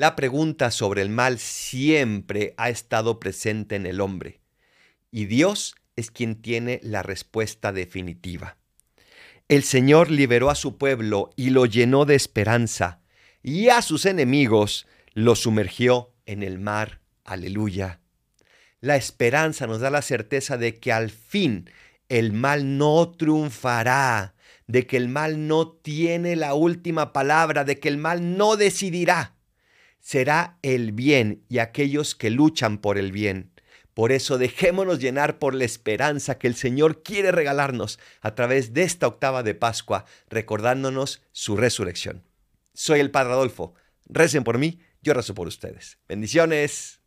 La pregunta sobre el mal siempre ha estado presente en el hombre y Dios es quien tiene la respuesta definitiva. El Señor liberó a su pueblo y lo llenó de esperanza y a sus enemigos lo sumergió en el mar. Aleluya. La esperanza nos da la certeza de que al fin el mal no triunfará, de que el mal no tiene la última palabra, de que el mal no decidirá será el bien y aquellos que luchan por el bien. Por eso dejémonos llenar por la esperanza que el Señor quiere regalarnos a través de esta octava de Pascua, recordándonos su resurrección. Soy el Padre Adolfo. Recen por mí, yo rezo por ustedes. Bendiciones.